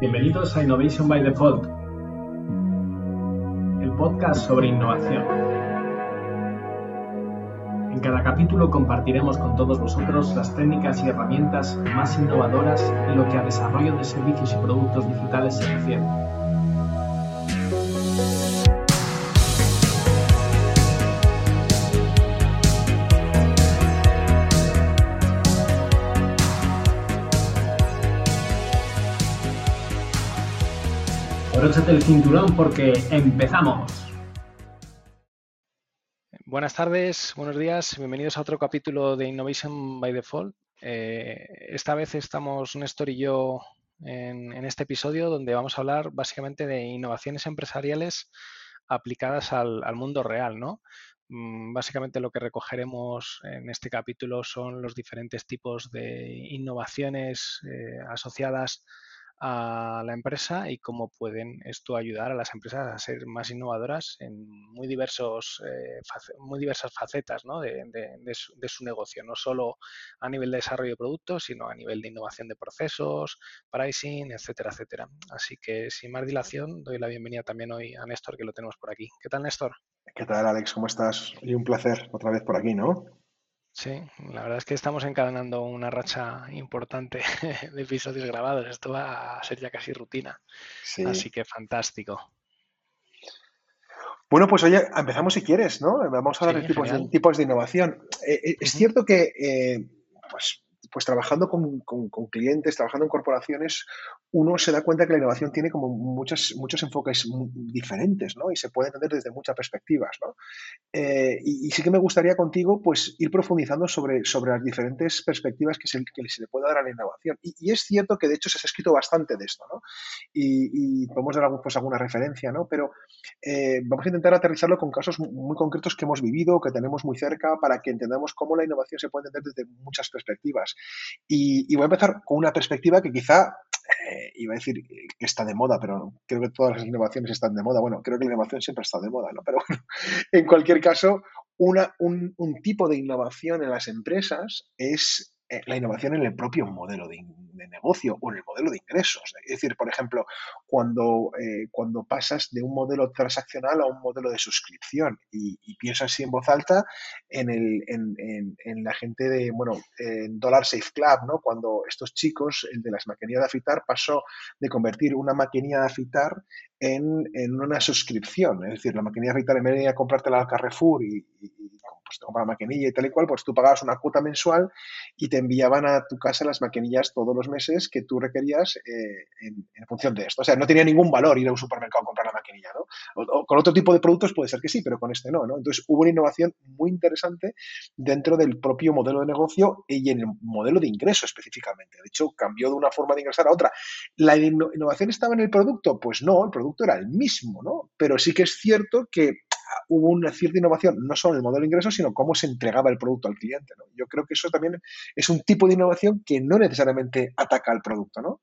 Bienvenidos a Innovation by Default, el podcast sobre innovación. En cada capítulo compartiremos con todos vosotros las técnicas y herramientas más innovadoras en lo que a desarrollo de servicios y productos digitales se refiere. Abróchate el cinturón porque empezamos. Buenas tardes, buenos días, bienvenidos a otro capítulo de Innovation by Default. Eh, esta vez estamos Néstor y yo en, este episodio donde vamos a hablar básicamente de innovaciones empresariales aplicadas al, mundo real, ¿no? Mm, básicamente lo que recogeremos en este capítulo son los diferentes tipos de innovaciones eh, asociadas a la empresa y cómo pueden esto ayudar a las empresas a ser más innovadoras en muy diversos eh, muy diversas facetas de, su, negocio, no solo a nivel de desarrollo de productos, sino a nivel de innovación de procesos, pricing, etcétera, etcétera. Así que sin más dilación, doy la bienvenida también hoy a Néstor, que lo tenemos por aquí. ¿Qué tal, Néstor? ¿Qué tal, Alex? ¿Cómo estás? Y un placer otra vez por aquí, ¿no? Sí, la verdad es que estamos encadenando una racha importante de episodios grabados. Esto va a ser ya casi rutina. Así que fantástico. Bueno, pues oye, empezamos si quieres, ¿no? Vamos a hablar de tipos, de tipos, de innovación. Eh, eh, es cierto que, eh, pues, pues trabajando con, clientes, trabajando en corporaciones, uno se da cuenta que la innovación tiene como muchos, muchos enfoques diferentes, ¿no? Y se puede entender desde muchas perspectivas, ¿no? Eh, y, sí que me gustaría contigo, pues, ir profundizando sobre, sobre las diferentes perspectivas que se, que se le puede dar a la innovación. Y, es cierto que, de hecho, se ha escrito bastante de esto, ¿no? Y, podemos dar pues, alguna referencia, ¿no? Pero eh, vamos a intentar aterrizarlo con casos muy concretos que hemos vivido, que tenemos muy cerca, para que entendamos cómo la innovación se puede entender desde muchas perspectivas. Y, voy a empezar con una perspectiva que quizá eh, iba a decir que está de moda, pero creo que todas las innovaciones están de moda. Bueno, creo que la innovación siempre está de moda, ¿no? Pero bueno, en cualquier caso, una, un, tipo de innovación en las empresas es eh, la innovación en el propio modelo de, negocio o en el modelo de ingresos. Es decir, por ejemplo, cuando, eh, cuando pasas de un modelo transaccional a un modelo de suscripción y, piensas así en voz alta en, el, en, la gente de, bueno, en Dollar Safe Club, ¿no? Cuando estos chicos, el de las maquinillas de afitar, pasó de convertir una maquinilla de afitar en, una suscripción. Es decir, la maquinilla de afitar en vez de ir a comprártela al Carrefour y pues te la maquinilla y tal y cual, pues tú pagabas una cuota mensual y te enviaban a tu casa las maquinillas todos los meses que tú requerías eh, en, función de esto. O sea, no tenía ningún valor ir a un supermercado a comprar la maquinilla, ¿no? Con otro tipo de productos puede ser que sí, pero con este no, ¿no? Entonces hubo una innovación muy interesante dentro del propio modelo de negocio y en el modelo de ingreso específicamente. De hecho, cambió de una forma de ingresar a otra. ¿La innovación estaba en el producto? Pues no, el producto era el mismo, ¿no? Pero sí que es cierto que hubo una cierta innovación, no solo en el modelo de ingresos, sino cómo se entregaba el producto al cliente. Yo creo que eso también es un tipo de innovación que no necesariamente ataca al producto, ¿no?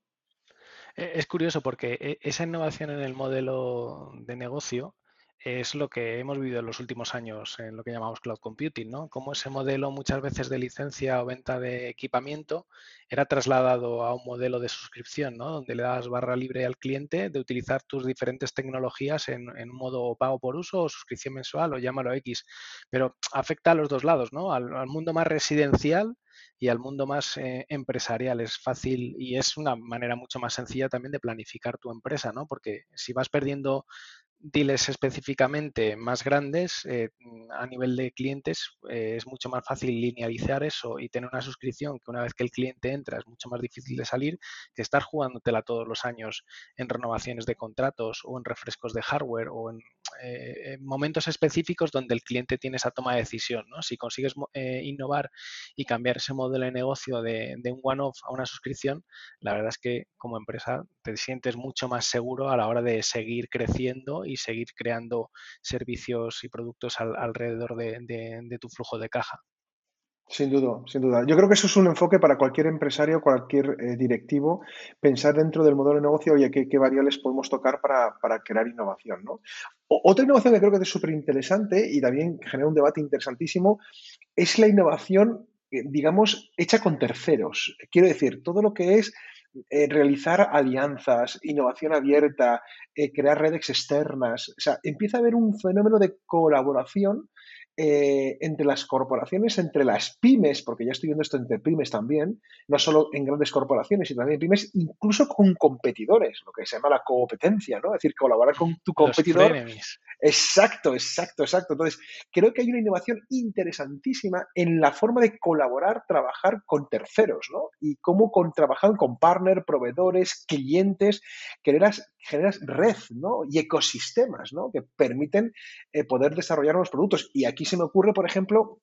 E, es curioso porque e, esa innovación en el modelo de negocio es lo que hemos vivido en los últimos años en lo que llamamos cloud computing, ¿no? Como ese modelo muchas veces de licencia o venta de equipamiento era trasladado a un modelo de suscripción, ¿no? Donde le das barra libre al cliente de utilizar tus diferentes tecnologías en, un modo pago por uso o suscripción mensual o llámalo X. Pero afecta a los dos lados, ¿no? Al, mundo más residencial y al mundo más eh, empresarial. Es fácil y es una manera mucho más sencilla también de planificar tu empresa, ¿no? Porque si vas perdiendo deals específicamente más grandes eh, a nivel de clientes eh, es mucho más fácil linealizar eso y tener una suscripción que una vez que el cliente entra es mucho más difícil de salir que estar jugándotela todos los años en renovaciones de contratos o en refrescos de hardware o en, eh, momentos específicos donde el cliente tiene esa toma de decisión. ¿no? Si consigues innovar y cambiar ese modelo de negocio de un one-off a una suscripción, la verdad es que como empresa te sientes mucho más seguro a la hora de seguir creciendo y seguir creando servicios y productos alrededor de, tu flujo de caja. Sin duda, sin duda. Yo creo que eso es un enfoque para cualquier empresario, cualquier eh, directivo, pensar dentro del modelo de negocio, oye, ¿qué, variables podemos tocar para, crear innovación? ¿no? otra innovación que creo que es súper interesante y también genera un debate interesantísimo es la innovación, eh, digamos, hecha con terceros. Quiero decir, todo lo que es eh, realizar alianzas, innovación abierta, crear redes externas. O sea, empieza a haber un fenómeno de colaboración eh, entre las corporaciones, entre las pymes, porque ya estoy viendo esto entre pymes también, no solo en grandes corporaciones, sino también en pymes, incluso con competidores, lo que se llama la competencia, ¿no? Es decir, colaborar con tu competidor. Exacto, exacto, exacto. Entonces, creo que hay una innovación interesantísima en la forma de colaborar, trabajar con terceros, ¿no? Y cómo con, trabajar con partners, proveedores, clientes, generas, generas red, ¿no? Y ecosistemas, ¿no? Que permiten eh, poder desarrollar nuevos productos. Y aquí aquí se me ocurre, por ejemplo,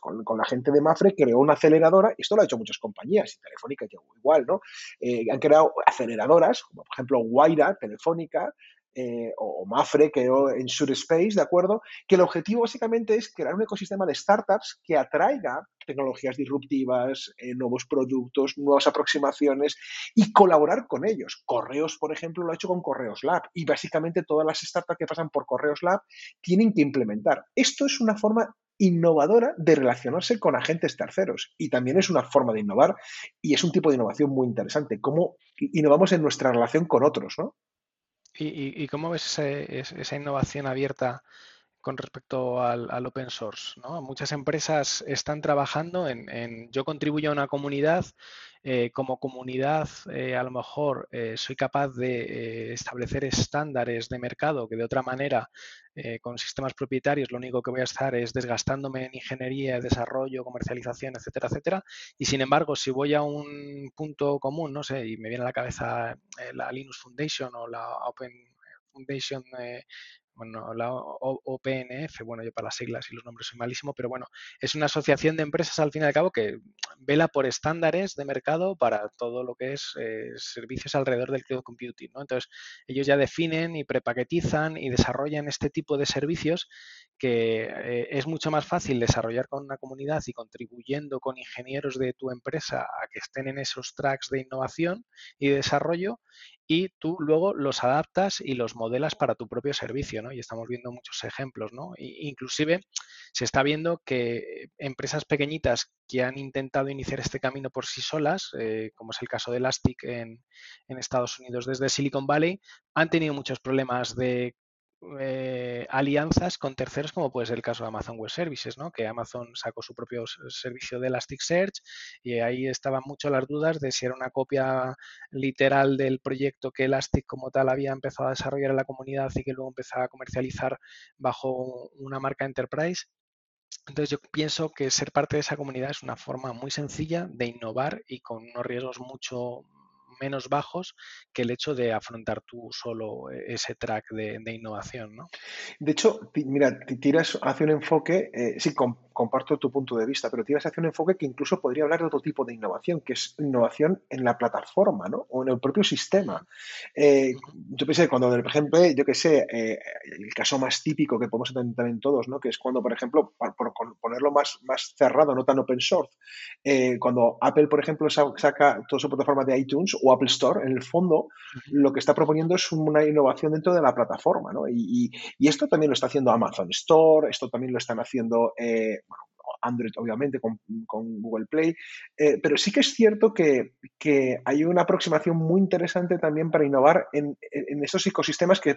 con, la gente de Mafre creó una aceleradora, esto lo ha hecho muchas compañías, y Telefónica igual, ¿no? Eh, han creado aceleradoras, como por ejemplo Guaira, Telefónica, eh, o Mafre creó en Space, ¿de acuerdo? Que el objetivo básicamente es crear un ecosistema de startups que atraiga tecnologías disruptivas, eh, nuevos productos, nuevas aproximaciones y colaborar con ellos. Correos, por ejemplo, lo ha hecho con Correos Lab y básicamente todas las startups que pasan por Correos Lab tienen que implementar. Esto es una forma innovadora de relacionarse con agentes terceros y también es una forma de innovar y es un tipo de innovación muy interesante, cómo innovamos en nuestra relación con otros, ¿no? ¿Y, cómo ves esa innovación abierta con respecto al, open source? Muchas empresas están trabajando en, yo contribuyo a una comunidad, eh, como comunidad eh, a lo mejor eh, soy capaz de establecer estándares de mercado que de otra manera con sistemas propietarios lo único que voy a estar es desgastándome en ingeniería, desarrollo, comercialización, etcétera, etcétera. Y sin embargo, si voy a un punto común, no sé, y me viene a la cabeza la Linux Foundation o la Open Foundation bueno, la OPNF, bueno, yo para las siglas y los nombres soy malísimo, pero bueno, es una asociación de empresas al fin y al cabo que vela por estándares de mercado para todo lo que es eh, servicios alrededor del cloud computing, ¿no? Entonces, ellos ya definen y prepaquetizan y desarrollan este tipo de servicios que eh, es mucho más fácil desarrollar con una comunidad y contribuyendo con ingenieros de tu empresa a que estén en esos tracks de innovación y desarrollo y tú luego los adaptas y los modelas para tu propio servicio, ¿no? Y estamos viendo muchos ejemplos, ¿no? inclusive se está viendo que empresas pequeñitas que han intentado iniciar este camino por sí solas, eh, como es el caso de Elastic en, en Estados Unidos desde Silicon Valley, han tenido muchos problemas de eh, alianzas con terceros, como puede ser el caso de Amazon Web Services, ¿no? que Amazon sacó su propio servicio de Elasticsearch y ahí estaban mucho las dudas de si era una copia literal del proyecto que Elastic como tal había empezado a desarrollar en la comunidad y que luego empezaba a comercializar bajo una marca enterprise. Entonces yo pienso que ser parte de esa comunidad es una forma muy sencilla de innovar y con unos riesgos mucho menos bajos que el hecho de afrontar tú solo eh, ese track de, innovación, ¿no? De hecho, mira, tiras hacia un enfoque, eh, sí, comparto tu punto de vista, pero tiras hacia un enfoque que incluso podría hablar de otro tipo de innovación, que es innovación en la plataforma, ¿no? O en el propio sistema. Eh, yo pensé, cuando, por ejemplo, yo que sé, el caso más típico que podemos entender en todos, ¿no? Que es cuando, por ejemplo, por, ponerlo más, más cerrado, no tan open source, cuando Apple, por ejemplo, saca toda su plataforma de iTunes o Apple Store, en el fondo, lo que está proponiendo es una innovación dentro de la plataforma, ¿no? Y, esto también lo está haciendo Amazon Store, esto también lo están haciendo, eh, Android obviamente con, Google Play, eh, pero sí que es cierto que, hay una aproximación muy interesante también para innovar en, en esos ecosistemas que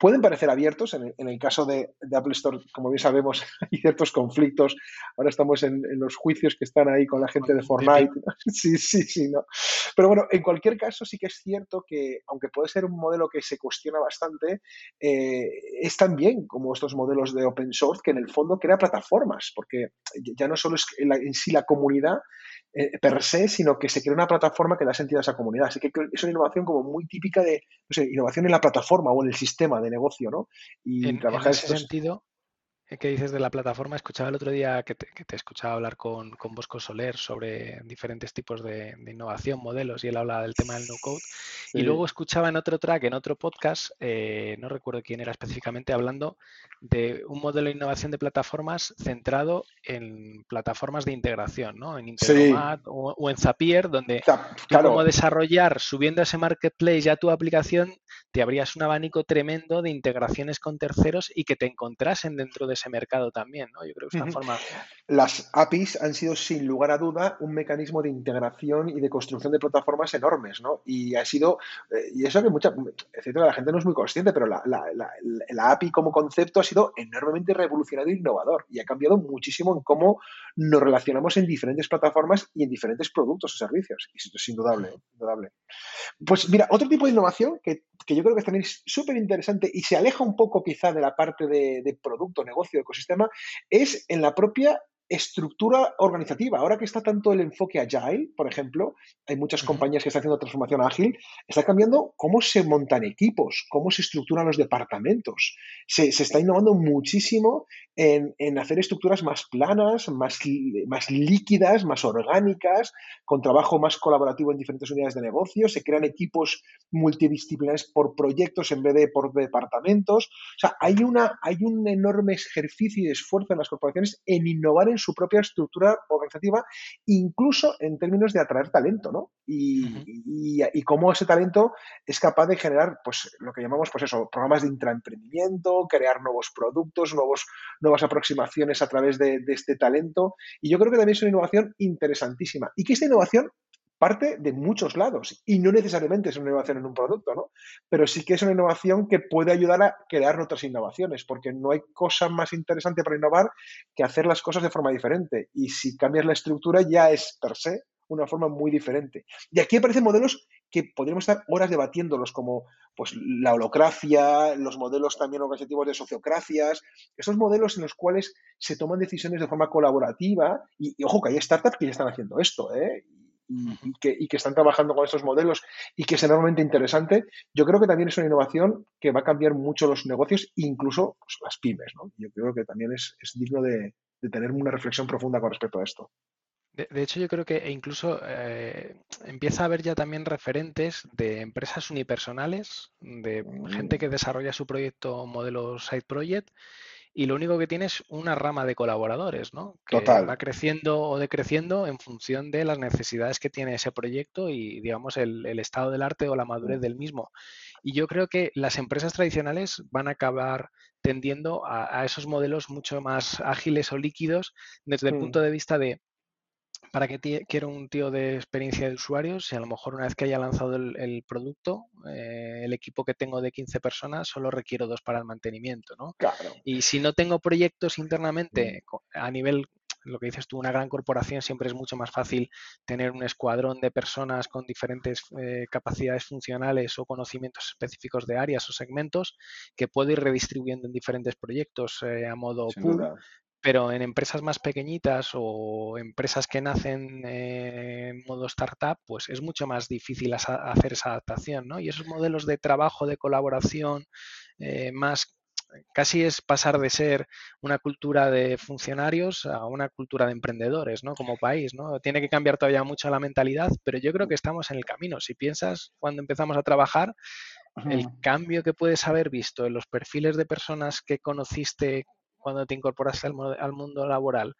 pueden parecer abiertos. En el, caso de, Apple Store, como bien sabemos, hay ciertos conflictos. Ahora estamos en, los juicios que están ahí con la gente de Fortnite. Sí, sí, sí, no. Pero bueno, en cualquier caso, sí que es cierto que, aunque puede ser un modelo que se cuestiona bastante, eh, es también como estos modelos de open source que en el fondo crea plataformas, porque ya no solo es en sí la comunidad, eh, per se, sino que se crea una plataforma que da sentido a esa comunidad. Así que es una innovación como muy típica de, no sé, innovación en la plataforma o en el sistema de negocio, ¿no? Y en, trabajar en ese sentido, ¿Qué dices de la plataforma? Escuchaba el otro día que te, escuchaba hablar con, Bosco Soler sobre diferentes tipos de, innovación, modelos, y él hablaba del tema del no-code. Y luego escuchaba en otro track, en otro podcast, eh, no recuerdo quién era específicamente, hablando de un modelo de innovación de plataformas centrado en plataformas de integración, ¿no? En Integromat o, en Zapier, donde como desarrollar, subiendo a ese marketplace ya tu aplicación, te abrías un abanico tremendo de integraciones con terceros y que te encontrasen dentro de ese mercado también, ¿no? Yo creo que es una forma... Las APIs han sido, sin lugar a duda, un mecanismo de integración y de construcción de plataformas enormes, ¿no? Y ha sido, eh, y eso que mucha, etcétera, la gente no es muy consciente, pero la, la, API como concepto ha sido enormemente revolucionario e innovador y ha cambiado muchísimo en cómo nos relacionamos en diferentes plataformas y en diferentes productos o servicios. Y esto es indudable, indudable. Pues mira, otro tipo de innovación que, yo creo que también es súper interesante y se aleja un poco quizá de la parte de, de producto, negocio, ecosistema, es en la propia estructura organizativa. Ahora que está tanto el enfoque agile, por ejemplo, hay muchas compañías que están haciendo transformación ágil, está cambiando cómo se montan equipos, cómo se estructuran los departamentos. Se, está innovando muchísimo en, hacer estructuras más planas, más, más líquidas, más orgánicas, con trabajo más colaborativo en diferentes unidades de negocio. Se crean equipos multidisciplinares por proyectos en vez de por departamentos. O sea, hay, una, hay un enorme ejercicio y esfuerzo en las corporaciones en innovar en su propia estructura organizativa, incluso en términos de atraer talento, ¿no? Y, y, cómo ese talento es capaz de generar, pues, lo que llamamos, pues eso, programas de intraemprendimiento, crear nuevos productos, nuevos, nuevas aproximaciones a través de, de este talento. Y yo creo que también es una innovación interesantísima. Y que esta innovación parte de muchos lados y no necesariamente es una innovación en un producto, ¿no? Pero sí que es una innovación que puede ayudar a crear otras innovaciones, porque no hay cosa más interesante para innovar que hacer las cosas de forma diferente. Y si cambias la estructura ya es per se una forma muy diferente. Y aquí aparecen modelos que podríamos estar horas debatiéndolos, como pues, la holocracia, los modelos también organizativos de sociocracias, esos modelos en los cuales se toman decisiones de forma colaborativa. Y, y ojo, que hay startups que ya están haciendo esto, ¿eh? Y, que, están trabajando con estos modelos y que es enormemente interesante, yo creo que también es una innovación que va a cambiar mucho los negocios, incluso pues, las pymes. ¿no? Yo creo que también es, digno de, tener una reflexión profunda con respecto a esto. De, hecho, yo creo que incluso eh, empieza a haber ya también referentes de empresas unipersonales, de gente mm. que desarrolla su proyecto modelo Side Project y lo único que tiene es una rama de colaboradores, ¿no? Que va creciendo o decreciendo en función de las necesidades que tiene ese proyecto y, digamos, el, estado del arte o la madurez mm. del mismo. Y yo creo que las empresas tradicionales van a acabar tendiendo a, esos modelos mucho más ágiles o líquidos desde el mm. punto de vista de ¿para qué quiero un tío de experiencia de usuarios si a lo mejor una vez que haya lanzado el, producto, eh, el equipo que tengo de 15 personas, solo requiero dos para el mantenimiento, ¿no? Y si no tengo proyectos internamente mm. a nivel lo que dices tú, una gran corporación siempre es mucho más fácil tener un escuadrón de personas con diferentes eh, capacidades funcionales o conocimientos específicos de áreas o segmentos que puedo ir redistribuyendo en diferentes proyectos eh, a modo pool, pero en empresas más pequeñitas o empresas que nacen en modo startup, pues es mucho más difícil hacer esa adaptación, ¿no? Y esos modelos de trabajo, de colaboración, eh, más casi es pasar de ser una cultura de funcionarios a una cultura de emprendedores, ¿no? Como país, ¿no? Tiene que cambiar todavía mucho la mentalidad, pero yo creo que estamos en el camino. Si piensas cuando empezamos a trabajar, el cambio que puedes haber visto en los perfiles de personas que conociste cuando te incorporaste al, mundo laboral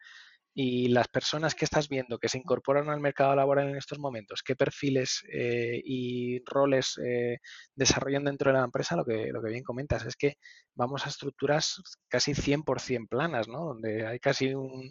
y las personas que estás viendo que se incorporan al mercado laboral en estos momentos, qué perfiles eh, y roles eh, desarrollan dentro de la empresa, lo que, lo que bien comentas es que vamos a estructuras casi 100% planas, ¿no? donde hay casi un,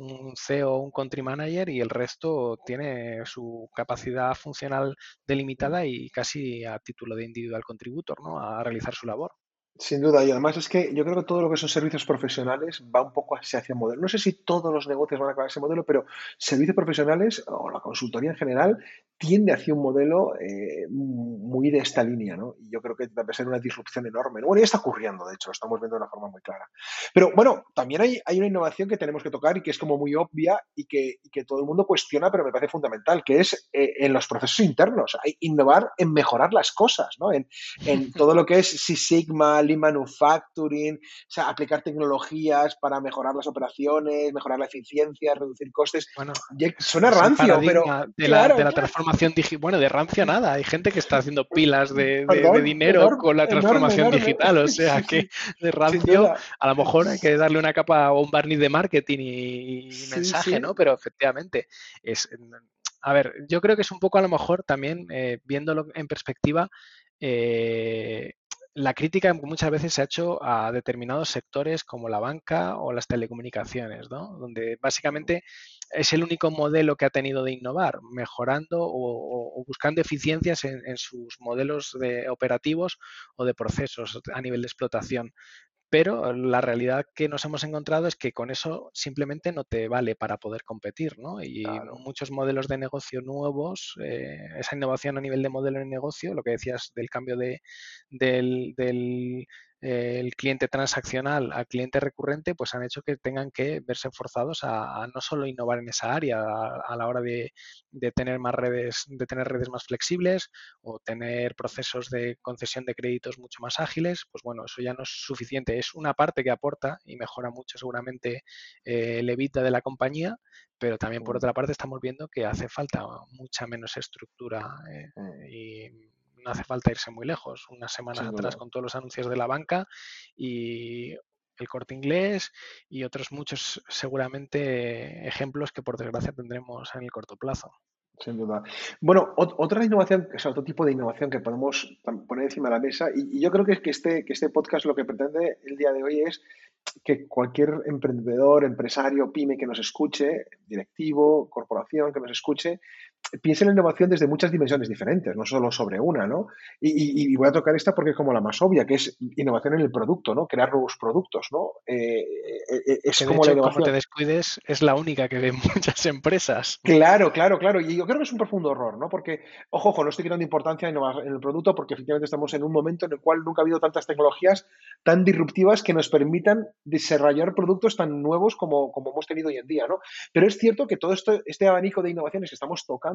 un CEO un country manager y el resto tiene su capacidad funcional delimitada y casi a título de individual contributor ¿no? a realizar su labor. Sin duda, y además es que yo creo que todo lo que son servicios profesionales va un poco hacia ese modelo. No sé si todos los negocios van a acabar ese modelo, pero servicios profesionales o la consultoría en general tiende hacia un modelo eh, muy de esta línea, ¿no? Y yo creo que debe ser una disrupción enorme. Bueno, ya está ocurriendo, de hecho, lo estamos viendo de una forma muy clara. Pero bueno, también hay, hay una innovación que tenemos que tocar y que es como muy obvia y que, que todo el mundo cuestiona, pero me parece fundamental, que es eh, en los procesos internos. Hay innovar en mejorar las cosas, ¿no? En, en todo lo que es Six Sigma, manufacturing, o sea, aplicar tecnologías para mejorar las operaciones, mejorar la eficiencia, reducir costes. Bueno, suena rancio, pero. De, la, de la transformación digital. Bueno, de rancio nada. Hay gente que está haciendo pilas de, dinero con la transformación digital. O sea, que de rancio a lo mejor hay que darle una capa o un barniz de marketing y, mensaje, ¿no? Pero efectivamente es. A ver, yo creo que es un poco a lo mejor también, eh, viéndolo en perspectiva, eh, la crítica muchas veces se ha hecho a determinados sectores como la banca o las telecomunicaciones, ¿no? donde básicamente es el único modelo que ha tenido de innovar, mejorando o, buscando eficiencias en, en, sus modelos de operativos o de procesos a nivel de explotación pero la realidad que nos hemos encontrado es que con eso simplemente no te vale para poder competir, ¿no? Y muchos modelos de negocio nuevos, eh, esa innovación a nivel de modelo de negocio, lo que decías del cambio de, del, del el cliente transaccional al cliente recurrente, pues han hecho que tengan que verse forzados a, no solo innovar en esa área a, la hora de, tener más redes, de tener redes más flexibles o tener procesos de concesión de créditos mucho más ágiles, pues bueno, eso ya no es suficiente. Es una parte que aporta y mejora mucho seguramente eh, el evita de la compañía, pero también por otra parte estamos viendo que hace falta mucha menos estructura eh, mm. y no hace falta irse muy lejos. Unas semanas atrás con todos los anuncios de la banca y el corte inglés y otros muchos seguramente ejemplos que por desgracia tendremos en el corto plazo. Sin duda. Bueno, otra innovación, o sea, otro tipo de innovación que podemos poner encima de la mesa, y, yo creo que, que, este, que este podcast lo que pretende el día de hoy es que cualquier emprendedor, empresario, pyme que nos escuche, directivo, corporación que nos escuche, piense en la innovación desde muchas dimensiones diferentes, no solo sobre una, ¿no? Y, voy a tocar esta porque es como la más obvia, que es innovación en el producto, ¿no? Crear nuevos productos, ¿no? Eh, eh, eh, es como la innovación. Como te descuides, es la única que ven muchas empresas. Claro, claro, claro. Y yo creo que es un profundo error, ¿no? Porque, ojo, ojo, no estoy quitando importancia en el producto porque efectivamente estamos en un momento en el cual nunca ha habido tantas tecnologías tan disruptivas que nos permitan desarrollar productos tan nuevos como, como hemos tenido hoy en día, ¿no? Pero es cierto que todo esto, este abanico de innovaciones que estamos tocando,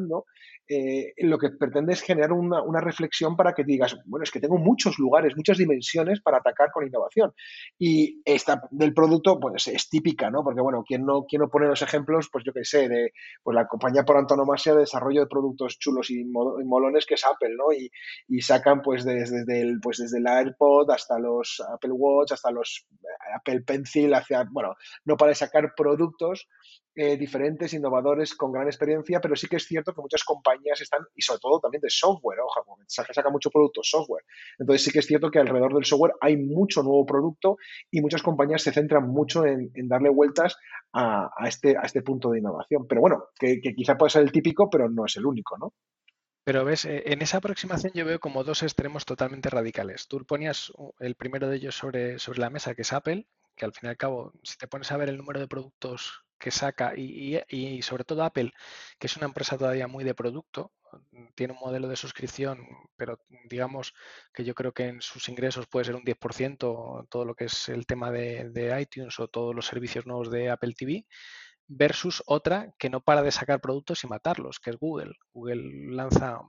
eh, lo que pretende es generar una, reflexión para que digas, bueno, es que tengo muchos lugares, muchas dimensiones para atacar con innovación. Y esta del producto, pues es típica, ¿no? Porque, bueno, quien no, no pone los ejemplos, pues yo qué sé, de pues, la compañía por antonomasia de desarrollo de productos chulos y molones que es Apple, ¿no? Y, sacan, pues, desde, desde, el, pues, desde el AirPod hasta los Apple Watch, hasta los Apple Pencil, hacia, bueno, no para sacar productos eh, diferentes, innovadores, con gran experiencia, pero sí que es cierto que muchas compañías están, y sobre todo también de software, ojo, saca, saca mucho producto software. Entonces sí que es cierto que alrededor del software hay mucho nuevo producto y muchas compañías se centran mucho en, darle vueltas a, este, a este punto de innovación. Pero bueno, que, que quizá puede ser el típico, pero no es el único, ¿no? Pero ves, eh, en esa aproximación yo veo como dos extremos totalmente radicales. Tú ponías el primero de ellos sobre, sobre la mesa, que es Apple, que al fin y al cabo, si te pones a ver el número de productos que saca y, y, sobre todo Apple, que es una empresa todavía muy de producto, tiene un modelo de suscripción, pero digamos que yo creo que en sus ingresos puede ser un 10% todo lo que es el tema de, de iTunes o todos los servicios nuevos de Apple TV versus otra que no para de sacar productos y matarlos, que es Google. Google lanza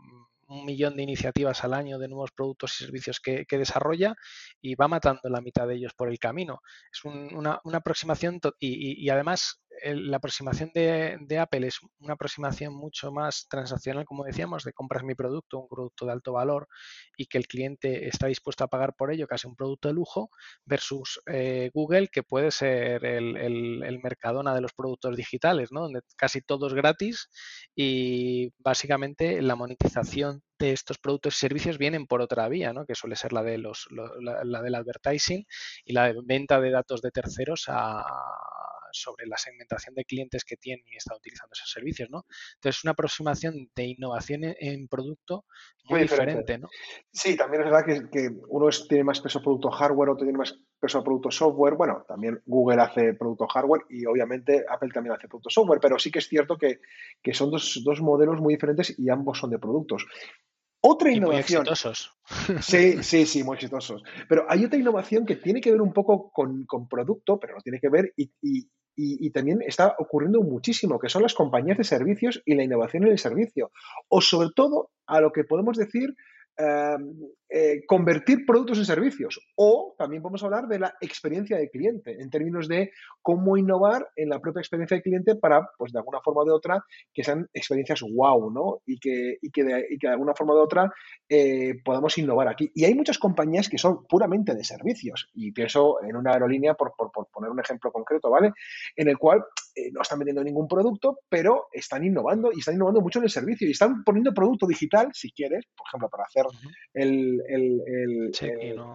un millón de iniciativas al año de nuevos productos y servicios que, desarrolla y va matando la mitad de ellos por el camino. Es una, aproximación y, además la aproximación de, Apple es una aproximación mucho más transaccional, como decíamos, de compras mi producto, un producto de alto valor y que el cliente está dispuesto a pagar por ello, casi un producto de lujo, versus eh, Google, que puede ser el, el, mercadona de los productos digitales, ¿no? donde casi todo es gratis y básicamente la monetización de estos productos y servicios vienen por otra vía, ¿no? que suele ser la, de los, la, del advertising y la venta de datos de terceros a, sobre la segmentación de clientes que tienen y están utilizando esos servicios. ¿no? Entonces, es una aproximación de innovación en, producto muy, diferente. ¿no? Sí, también es verdad que, uno tiene más peso producto hardware, otro tiene más peso producto software. Bueno, también Google hace producto hardware y obviamente Apple también hace producto software, pero sí que es cierto que, son dos, dos modelos muy diferentes y ambos son de productos. Otra innovación. Muy exitosos. Sí, sí, sí, muy exitosos. Pero hay otra innovación que tiene que ver un poco con, producto, pero no tiene que ver y, también está ocurriendo muchísimo, que son las compañías de servicios y la innovación en el servicio. O sobre todo a lo que podemos decir Em, eh, convertir productos en servicios. O también podemos hablar de la experiencia de cliente, en términos de cómo innovar en la propia experiencia de cliente para, pues de alguna forma o de otra, que sean experiencias wow, ¿no? Y que, y que, de, y que de alguna forma o de otra eh, podamos innovar aquí. Y hay muchas compañías que son puramente de servicios. Y pienso en una aerolínea, por, por, por poner un ejemplo concreto, ¿vale? En el cual eh, no están vendiendo ningún producto, pero están innovando y están innovando mucho en el servicio y están poniendo producto digital, si quieres, por ejemplo, para hacer el, el, el,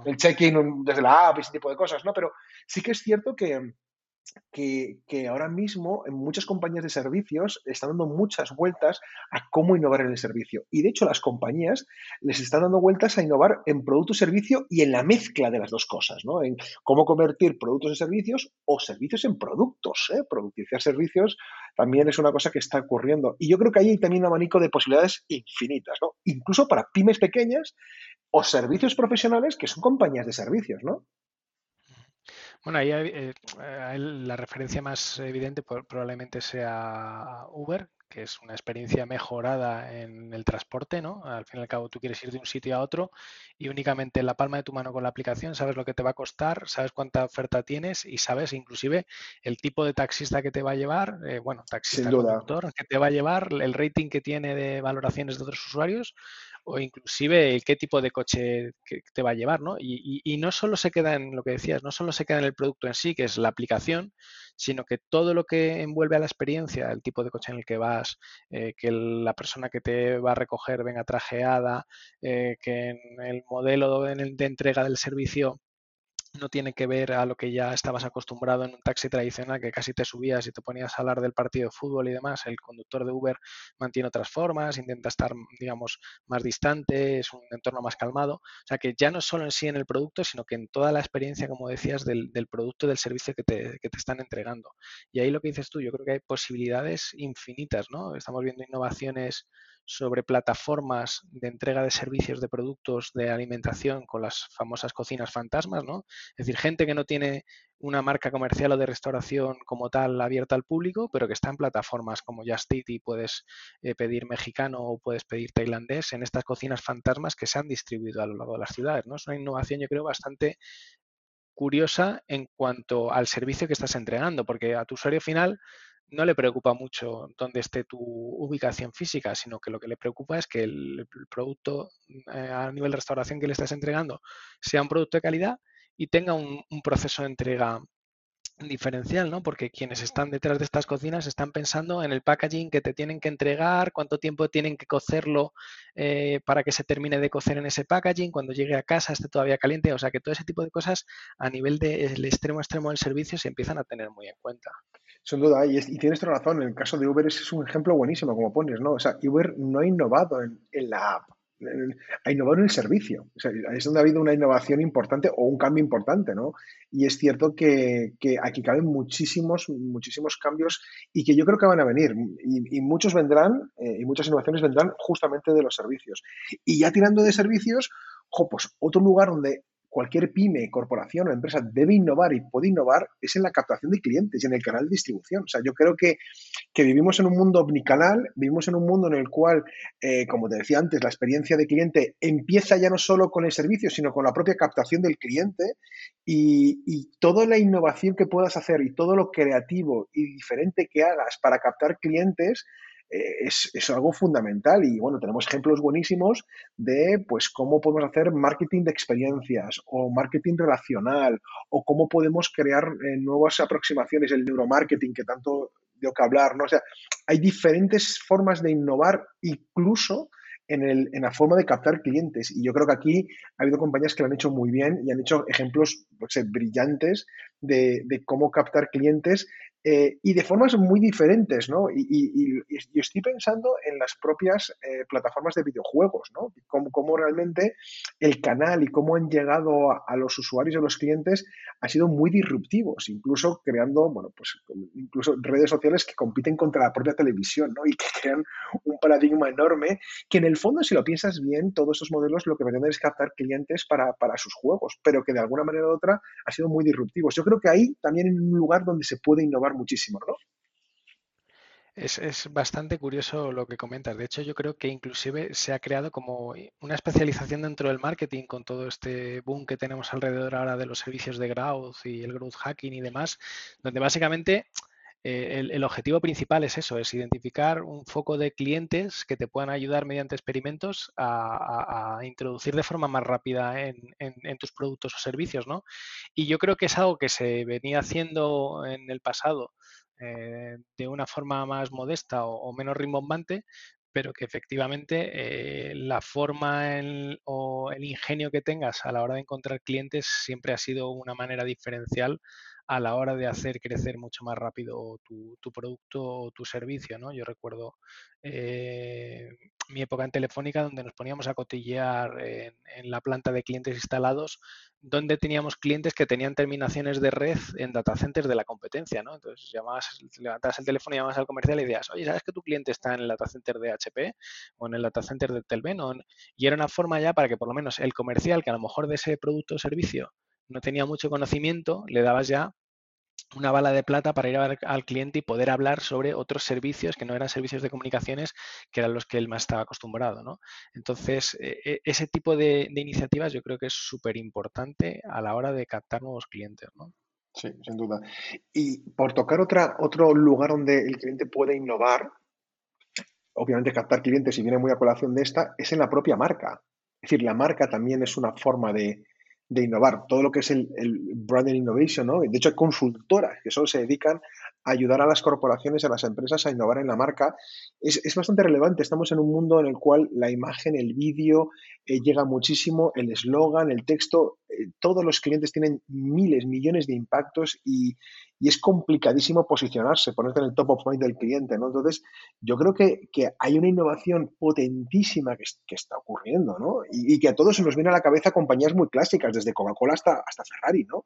el check-in desde la app y ese tipo de cosas, ¿no? Pero sí que es cierto que, que, ahora mismo en muchas compañías de servicios están dando muchas vueltas a cómo innovar en el servicio. Y de hecho las compañías les están dando vueltas a innovar en producto y servicio y en la mezcla de las dos cosas, ¿no? En cómo convertir productos en servicios o servicios en productos. ¿eh? Productivizar servicios también es una cosa que está ocurriendo. Y yo creo que ahí hay también un abanico de posibilidades infinitas, ¿no? Incluso para pymes pequeñas o servicios profesionales que son compañías de servicios, ¿no? Bueno, ahí eh, la referencia más evidente probablemente sea Uber, que es una experiencia mejorada en el transporte, ¿no? Al fin y al cabo tú quieres ir de un sitio a otro y únicamente en la palma de tu mano con la aplicación sabes lo que te va a costar, sabes cuánta oferta tienes y sabes inclusive el tipo de taxista que te va a llevar, eh, bueno, taxista conductor que te va a llevar, el rating que tiene de valoraciones de otros usuarios o inclusive qué tipo de coche que te va a llevar, ¿no? Y, y, no solo se queda en lo que decías, no solo se queda en el producto en sí, que es la aplicación, sino que todo lo que envuelve a la experiencia, el tipo de coche en el que vas, eh, que la persona que te va a recoger venga trajeada, eh, que en el modelo de entrega del servicio no tiene que ver a lo que ya estabas acostumbrado en un taxi tradicional, que casi te subías y te ponías a hablar del partido de fútbol y demás. El conductor de Uber mantiene otras formas, intenta estar, digamos, más distante, es un entorno más calmado. O sea, que ya no solo en sí en el producto, sino que en toda la experiencia, como decías, del, del producto, del servicio que te, que te están entregando. Y ahí lo que dices tú, yo creo que hay posibilidades infinitas, ¿no? Estamos viendo innovaciones sobre plataformas de entrega de servicios de productos de alimentación con las famosas cocinas fantasmas, ¿no? Es decir, gente que no tiene una marca comercial o de restauración como tal abierta al público, pero que está en plataformas como Just Eat y puedes eh, pedir mexicano o puedes pedir tailandés en estas cocinas fantasmas que se han distribuido a lo largo de las ciudades, ¿no? Es una innovación, yo creo, bastante curiosa en cuanto al servicio que estás entregando, porque a tu usuario final no le preocupa mucho dónde esté tu ubicación física, sino que lo que le preocupa es que el, producto eh, a nivel de restauración que le estás entregando sea un producto de calidad y tenga un, proceso de entrega diferencial, ¿no? Porque quienes están detrás de estas cocinas están pensando en el packaging que te tienen que entregar, cuánto tiempo tienen que cocerlo eh, para que se termine de cocer en ese packaging, cuando llegue a casa esté todavía caliente, o sea que todo ese tipo de cosas a nivel del extremo extremo del servicio se empiezan a tener muy en cuenta. Sin duda, y, tienes toda razón, en el caso de Uber es, un ejemplo buenísimo, como pones, ¿no? O sea, Uber no ha innovado en, la app, ha innovado en el servicio. O sea, es donde ha habido una innovación importante o un cambio importante, ¿no? Y es cierto que, aquí caben muchísimos, muchísimos cambios y que yo creo que van a venir. Y, muchos vendrán, eh, y muchas innovaciones vendrán justamente de los servicios. Y ya tirando de servicios, jo, pues otro lugar donde cualquier pyme, corporación o empresa debe innovar y puede innovar es en la captación de clientes y en el canal de distribución. O sea, yo creo que, vivimos en un mundo omnicanal, vivimos en un mundo en el cual, eh, como te decía antes, la experiencia de cliente empieza ya no solo con el servicio, sino con la propia captación del cliente y, y toda la innovación que puedas hacer y todo lo creativo y diferente que hagas para captar clientes eh, es, algo fundamental y bueno, tenemos ejemplos buenísimos de pues cómo podemos hacer marketing de experiencias o marketing relacional o cómo podemos crear eh, nuevas aproximaciones, el neuromarketing que tanto dio que hablar, ¿no? O sea, hay diferentes formas de innovar incluso en, el, en, la forma de captar clientes. Y yo creo que aquí ha habido compañías que lo han hecho muy bien y han hecho ejemplos pues, brillantes de, de, cómo captar clientes eh, y de formas muy diferentes, ¿no? Y, y, estoy pensando en las propias eh, plataformas de videojuegos, ¿no? Cómo, realmente el canal y cómo han llegado a, los usuarios y a los clientes ha sido muy disruptivos, incluso creando, bueno, pues incluso redes sociales que compiten contra la propia televisión, ¿no? Y que crean un paradigma enorme que en el fondo, si lo piensas bien, todos estos modelos lo que pretenden es captar clientes para, para sus juegos, pero que de alguna manera u otra ha sido muy disruptivos. Yo creo que ahí también en un lugar donde se puede innovar muchísimo, ¿no? Es, bastante curioso lo que comentas. De hecho, yo creo que inclusive se ha creado como una especialización dentro del marketing con todo este boom que tenemos alrededor ahora de los servicios de growth y el growth hacking y demás, donde básicamente eh, el, objetivo principal es eso, es identificar un foco de clientes que te puedan ayudar mediante experimentos a, introducir de forma más rápida en, tus productos o servicios, ¿no? Y yo creo que es algo que se venía haciendo en el pasado eh, de una forma más modesta o, menos rimbombante, pero que efectivamente eh, la forma o el ingenio que tengas a la hora de encontrar clientes siempre ha sido una manera diferencial a la hora de hacer crecer mucho más rápido tu, producto o tu servicio. ¿no? Yo recuerdo eh, mi época en Telefónica donde nos poníamos a cotillear en, la planta de clientes instalados, donde teníamos clientes que tenían terminaciones de red en data centers de la competencia. ¿no? Entonces llamabas, levantabas el teléfono, llamabas al comercial y decías, oye, ¿sabes que tu cliente está en el data center de HP o en el data center de Telven? Y era una forma ya para que por lo menos el comercial, que a lo mejor de ese producto o servicio no tenía mucho conocimiento, le dabas ya una bala de plata para ir a al cliente y poder hablar sobre otros servicios que no eran servicios de comunicaciones, que eran los que él más estaba acostumbrado. ¿no? Entonces, e, e, ese tipo de, iniciativas yo creo que es súper importante a la hora de captar nuevos clientes. ¿no? Sí, sin duda. Y por tocar otra, otro lugar donde el cliente puede innovar, obviamente captar clientes, y viene muy a colación de esta, es en la propia marca. Es decir, la marca también es una forma de, de innovar, todo lo que es el, branding innovation, ¿no? De hecho, hay consultoras que solo se dedican a ayudar a las corporaciones, a las empresas a innovar en la marca. Es, bastante relevante. Estamos en un mundo en el cual la imagen, el vídeo eh, llega muchísimo, el eslogan, el texto, todos los clientes tienen miles, millones de impactos y, y es complicadísimo posicionarse, ponerte en el top of mind del cliente, ¿no? Entonces, yo creo que, hay una innovación potentísima que, está ocurriendo, ¿no? Y, que a todos se nos viene a la cabeza compañías muy clásicas, desde Coca-Cola hasta, hasta Ferrari, ¿no?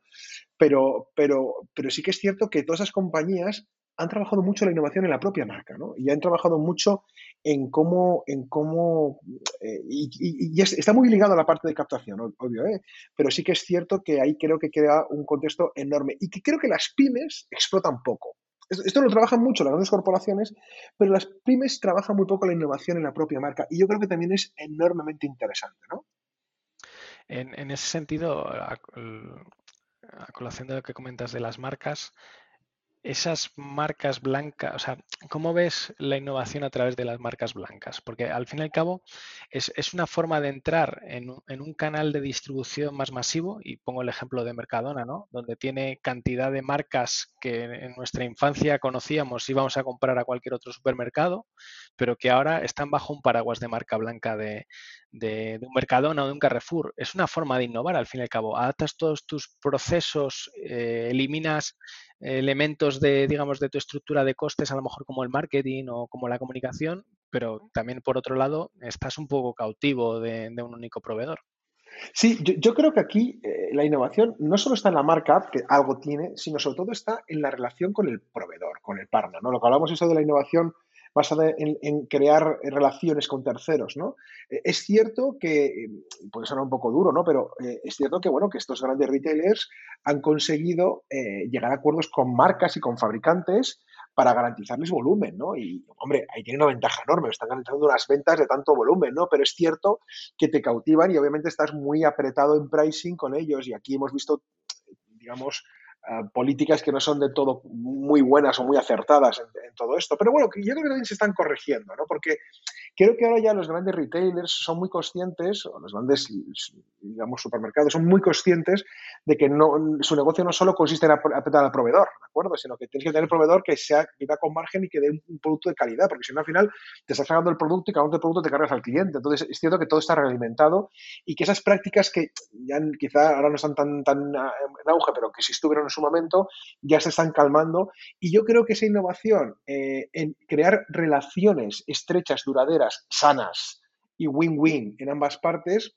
Pero, pero, pero sí que es cierto que todas esas compañías han trabajado mucho la innovación en la propia marca, ¿no? Y han trabajado mucho en cómo, en cómo eh, y, está muy ligado a la parte de captación, obvio, ¿eh? Pero sí que es cierto que ahí creo que queda un contexto enorme y que creo que las pymes explotan poco. Esto, lo trabajan mucho las grandes corporaciones, pero las pymes trabajan muy poco la innovación en la propia marca y yo creo que también es enormemente interesante, ¿no? En, en ese sentido, a colación de lo que comentas de las marcas, esas marcas blancas, o sea, ¿cómo ves la innovación a través de las marcas blancas? Porque al fin y al cabo es, una forma de entrar en, un canal de distribución más masivo, y pongo el ejemplo de Mercadona, ¿no? Donde tiene cantidad de marcas que en nuestra infancia conocíamos, íbamos a comprar a cualquier otro supermercado, pero que ahora están bajo un paraguas de marca blanca de, un Mercadona o de un Carrefour. Es una forma de innovar al fin y al cabo. Adaptas todos tus procesos, eh, eliminas elementos de, digamos, de tu estructura de costes, a lo mejor como el marketing o como la comunicación, pero también por otro lado estás un poco cautivo de, un único proveedor. Sí, yo, creo que aquí eh, la innovación no solo está en la marca, que algo tiene, sino sobre todo está en la relación con el proveedor, con el partner. ¿no? Lo que hablamos eso de la innovación basada en, crear relaciones con terceros, ¿no? Eh, es cierto que, eh, puede sonar un poco duro, ¿no? Pero eh, es cierto que, bueno, que estos grandes retailers han conseguido llegar a acuerdos con marcas y con fabricantes para garantizarles volumen, ¿no? Y, hombre, ahí tiene una ventaja enorme, están garantizando unas ventas de tanto volumen, ¿no? Pero es cierto que te cautivan y obviamente estás muy apretado en pricing con ellos y aquí hemos visto, digamos, políticas que no son de todo muy buenas o muy acertadas en, todo esto. Pero bueno, yo creo que también se están corrigiendo, ¿no? Porque creo que ahora ya los grandes retailers son muy conscientes, o los grandes, digamos, supermercados son muy conscientes de que no, su negocio no solo consiste en apretar al proveedor, ¿de acuerdo? Sino que tienes que tener un proveedor que sea viva con margen y que dé un, producto de calidad, porque si no al final te estás sacando el producto y cada uno producto te cargas al cliente. Entonces es cierto que todo está realimentado y que esas prácticas que ya quizá ahora no están tan, tan en auge, pero que si estuvieron en su momento, ya se están calmando. Y yo creo que esa innovación eh, en crear relaciones estrechas, duraderas, sanas y win-win en ambas partes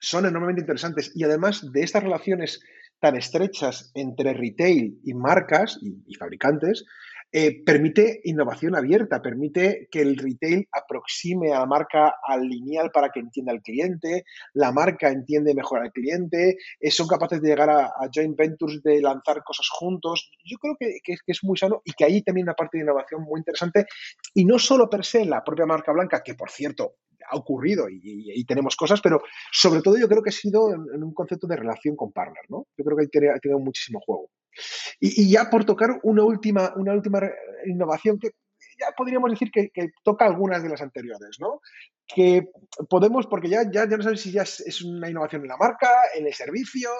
son enormemente interesantes. Y además de estas relaciones tan estrechas entre retail y marcas y fabricantes, eh, permite innovación abierta, permite que el retail aproxime a la marca al lineal para que entienda al cliente, la marca entiende mejor al cliente, eh, son capaces de llegar a, joint ventures, de lanzar cosas juntos. Yo creo que, es muy sano y que ahí también una parte de innovación muy interesante y no solo per se la propia marca blanca, que por cierto ha ocurrido y, tenemos cosas, pero sobre todo yo creo que ha sido en, un concepto de relación con partner, ¿no? Yo creo que ahí tenido muchísimo juego. Y, ya por tocar una última, una última innovación que ya podríamos decir que, toca algunas de las anteriores, ¿no? Que podemos, porque ya, ya, ya no sabes si ya es, una innovación en la marca, en el servicio,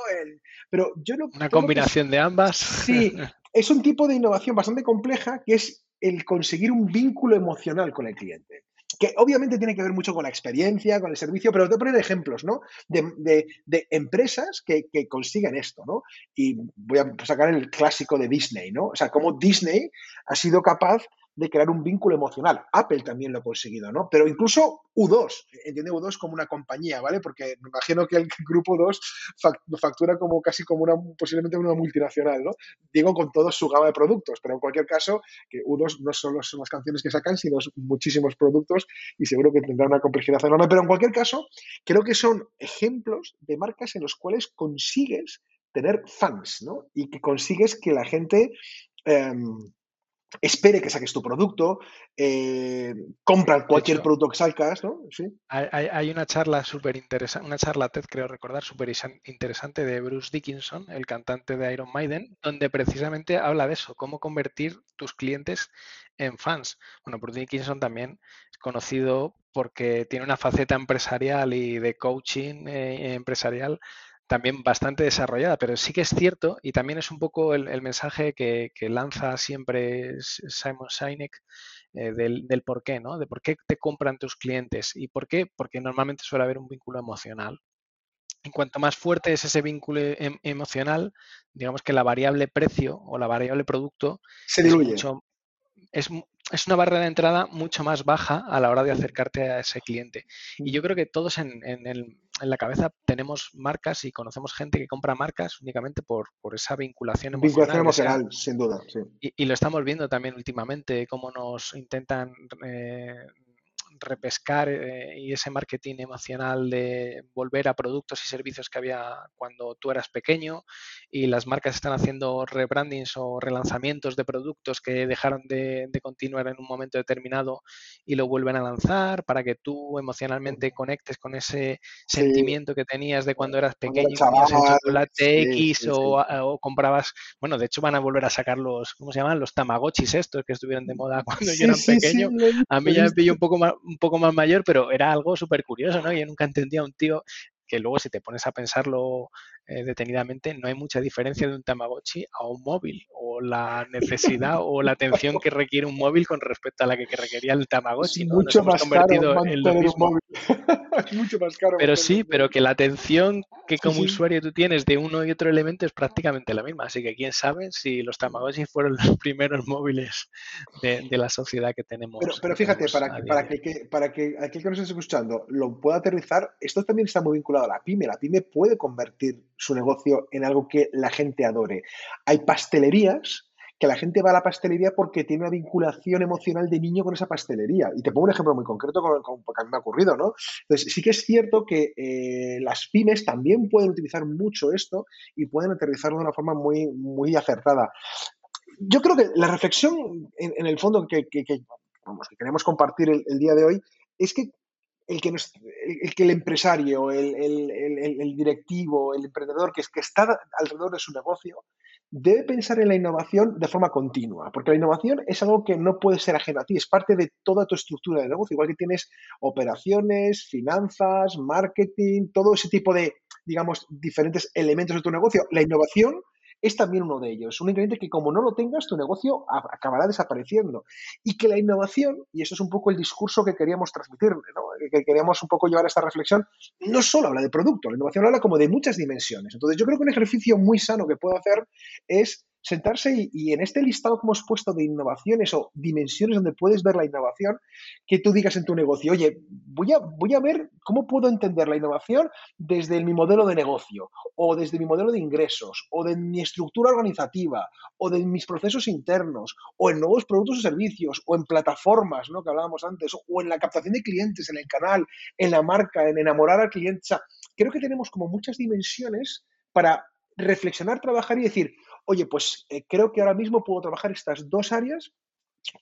pero yo no... Una combinación de ambas. Sí, es un tipo de innovación bastante compleja que es el conseguir un vínculo emocional con el cliente. Que obviamente tiene que ver mucho con la experiencia, con el servicio, pero te poner ejemplos, ¿no? De, empresas que, que, consiguen esto, ¿no? Y voy a sacar el clásico de Disney, ¿no? O sea, cómo Disney ha sido capaz de crear un vínculo emocional. Apple también lo ha conseguido, ¿no? Pero incluso U2, entiende U2 como una compañía, ¿vale? Porque me imagino que el grupo 2 factura como casi como una, posiblemente una multinacional, ¿no? Digo con toda su gama de productos, pero en cualquier caso, que U2 no solo son las canciones que sacan, sino muchísimos productos y seguro que tendrá una complejidad enorme. Pero en cualquier caso, creo que son ejemplos de marcas en los cuales consigues tener fans, ¿no? Y que consigues que la gente em, espere que saques tu producto, eh, compran cualquier producto que sacas, ¿no? ¿Sí? Hay, una charla súper interesante, una charla TED, creo recordar, súper interesante de Bruce Dickinson, el cantante de Iron Maiden, donde precisamente habla de eso, cómo convertir tus clientes en fans. Bueno, Bruce Dickinson también es conocido porque tiene una faceta empresarial y de coaching eh, empresarial también bastante desarrollada, pero sí que es cierto, y también es un poco el, mensaje que, lanza siempre Simon Sinek eh, del, por qué, ¿no? De por qué te compran tus clientes. ¿Y por qué? Porque normalmente suele haber un vínculo emocional. En cuanto más fuerte es ese vínculo em, emocional, digamos que la variable precio o la variable producto se diluye. Es, es, una barrera de entrada mucho más baja a la hora de acercarte a ese cliente. Y yo creo que todos en, en el en la cabeza tenemos marcas y conocemos gente que compra marcas únicamente por, por esa vinculación emocional. Vinculación emocional, sin duda. Sí. Y, lo estamos viendo también últimamente, cómo nos intentan eh, repescar eh, y ese marketing emocional de volver a productos y servicios que había cuando tú eras pequeño y las marcas están haciendo rebrandings o relanzamientos de productos que dejaron de, continuar en un momento determinado y lo vuelven a lanzar para que tú emocionalmente conectes con ese sentimiento que tenías de cuando eras pequeño y comías el chocolate X o, comprabas, bueno, de hecho van a volver a sacar los, ¿cómo se llaman? Los tamagotchis estos que estuvieron de moda cuando yo era pequeño. a mí ya me pilló un poco más, un poco más mayor, pero era algo súper curioso, ¿no? Yo nunca entendía a un tío que luego si te pones a pensarlo eh, detenidamente, no hay mucha diferencia de un Tamagotchi a un móvil, o la necesidad o la atención que requiere un móvil con respecto a la que, requería el Tamagotchi. ¿no? Mucho más caro mucho más caro. Pero sí, pero que la atención que como usuario tú tienes de uno y otro elemento es prácticamente la misma. Así que quién sabe si los Tamagotchi fueron los primeros móviles de, la sociedad que tenemos. Pero, fíjate, para que, para, que, para que aquel que nos esté escuchando lo pueda aterrizar, esto también está muy vinculado a la pyme. La pyme puede convertir su negocio en algo que la gente adore. Hay pastelerías que la gente va a la pastelería porque tiene una vinculación emocional de niño con esa pastelería. Y te pongo un ejemplo muy concreto con, porque a mí me ha ocurrido, ¿no? Entonces, sí que es cierto que eh, las pymes también pueden utilizar mucho esto y pueden aterrizarlo de una forma muy, muy acertada. Yo creo que la reflexión, en, el fondo, que, queremos compartir el, día de hoy, es que el que, el, el empresario, el, el, directivo, el emprendedor que, que está alrededor de su negocio, debe pensar en la innovación de forma continua, porque la innovación es algo que no puede ser ajeno a ti, es parte de toda tu estructura de negocio, igual que tienes operaciones, finanzas, marketing, todo ese tipo de, digamos, diferentes elementos de tu negocio. La innovación es también uno de ellos. Un ingrediente que como no lo tengas, tu negocio acabará desapareciendo. Y que la innovación, y eso es un poco el discurso que queríamos transmitir, que queríamos un poco llevar a esta reflexión, no solo habla de producto, la innovación habla como de muchas dimensiones. Entonces yo creo que un ejercicio muy sano que puedo hacer es sentarse y, en este listado que hemos puesto de innovaciones o dimensiones donde puedes ver la innovación, que tú digas en tu negocio, oye, voy a, voy a ver cómo puedo entender la innovación desde mi modelo de negocio, o desde mi modelo de ingresos, o de mi estructura organizativa, o de mis procesos internos, o en nuevos productos o servicios, o en plataformas, ¿no? Que hablábamos antes, o en la captación de clientes, en el canal, en la marca, en enamorar al cliente. O sea, creo que tenemos como muchas dimensiones para reflexionar, trabajar y decir, oye, pues eh, creo que ahora mismo puedo trabajar estas dos áreas,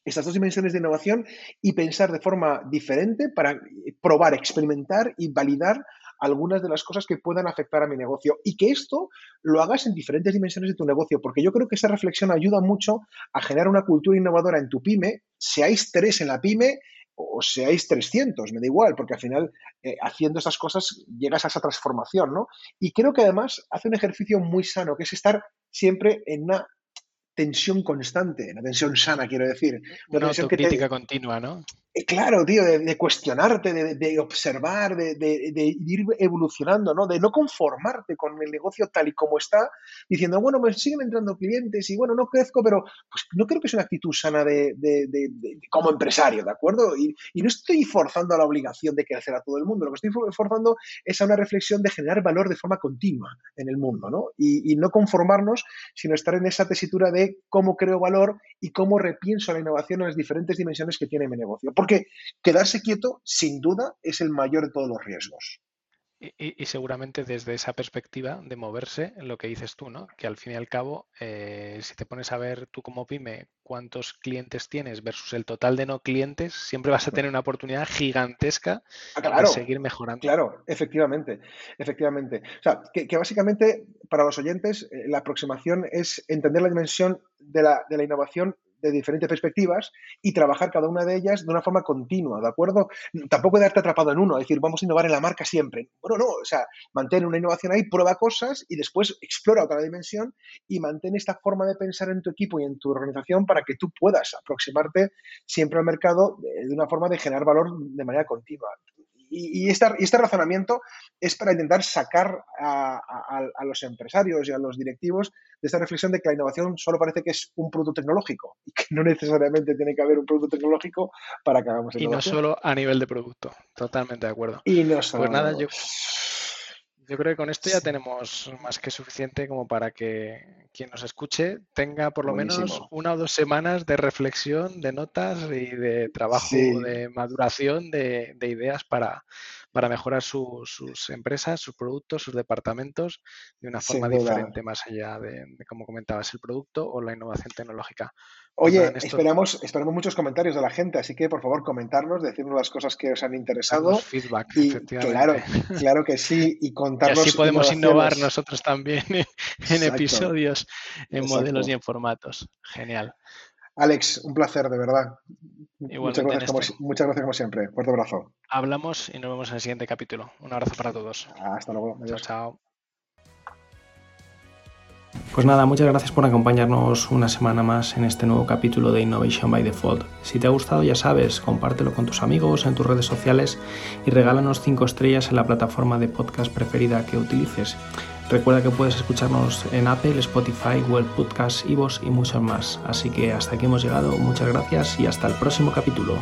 estas dos dimensiones de innovación y pensar de forma diferente para eh, probar, experimentar y validar algunas de las cosas que puedan afectar a mi negocio y que esto lo hagas en diferentes dimensiones de tu negocio, porque yo creo que esa reflexión ayuda mucho a generar una cultura innovadora en tu pyme, seáis tres en la pyme o seáis 300, me da igual, porque al final eh, haciendo esas cosas llegas a esa transformación, ¿no? Y creo que además hace un ejercicio muy sano, que es estar siempre en una tensión constante, una tensión sana, quiero decir. Una, autocrítica continua, ¿no? Eh, claro, tío, de, cuestionarte, de, observar, de, ir evolucionando, ¿no? De no conformarte con el negocio tal y como está, diciendo, bueno, me siguen entrando clientes y bueno, no crezco, pero pues no creo que sea una actitud sana de, como empresario, ¿de acuerdo? Y, no estoy forzando a la obligación de crecer a todo el mundo, lo que estoy forzando es a una reflexión de generar valor de forma continua en el mundo, ¿no? Y, no conformarnos, sino estar en esa tesitura de cómo creo valor y cómo repienso la innovación en las diferentes dimensiones que tiene mi negocio. Quedarse quieto, sin duda, es el mayor de todos los riesgos. Y, seguramente desde esa perspectiva de moverse, lo que dices tú, ¿no? Que al fin y al cabo, eh, si te pones a ver tú como pyme cuántos clientes tienes versus el total de no clientes, siempre vas a tener una oportunidad gigantesca ah, de seguir mejorando. Claro, efectivamente, efectivamente. O sea, que, básicamente para los oyentes eh, la aproximación es entender la dimensión de la, de la innovación de diferentes perspectivas y trabajar cada una de ellas de una forma continua, ¿de acuerdo? Tampoco darte atrapado en uno, decir, vamos a innovar en la marca siempre. Bueno, no, o sea, mantén una innovación ahí, prueba cosas y después explora otra dimensión y mantén esta forma de pensar en tu equipo y en tu organización para que tú puedas aproximarte siempre al mercado de una forma de generar valor de manera continua y, este razonamiento es para intentar sacar a, los empresarios y a los directivos de esta reflexión de que la innovación solo parece que es un producto tecnológico y que no necesariamente tiene que haber un producto tecnológico para que hagamos innovación. Y no solo a nivel de producto, totalmente de acuerdo. Y no solo. Pues nada, yo, yo creo que con esto ya tenemos más que suficiente como para que quien nos escuche tenga por lo menos una o dos semanas de reflexión, de notas y de trabajo de maduración de, ideas para, para mejorar sus empresas, sus productos, sus departamentos de una forma diferente más allá de, como comentabas, el producto o la innovación tecnológica. Pues Oye, esperamos, esperamos muchos comentarios de la gente, así que por favor comentarnos, decirnos las cosas que os han interesado. feedback, Claro, claro que sí, y contarnos. Y así podemos innovar nosotros también en episodios, en modelos y en formatos. Genial. Alex, un placer, de verdad. Muchas gracias, como, muchas gracias, como, siempre. Fuerte abrazo. Hablamos y nos vemos en el siguiente capítulo. Un abrazo para todos. Hasta luego. Chao, chao. Pues nada, muchas gracias por acompañarnos una semana más en este nuevo capítulo de Innovation by Default. Si te ha gustado, ya sabes, compártelo con tus amigos en tus redes sociales y regálanos 5 estrellas en la plataforma de podcast preferida que utilices. Recuerda que puedes escucharnos en Apple, Spotify, Google Podcasts, Ivos y muchos más. Así que hasta aquí hemos llegado. Muchas gracias y hasta el próximo capítulo.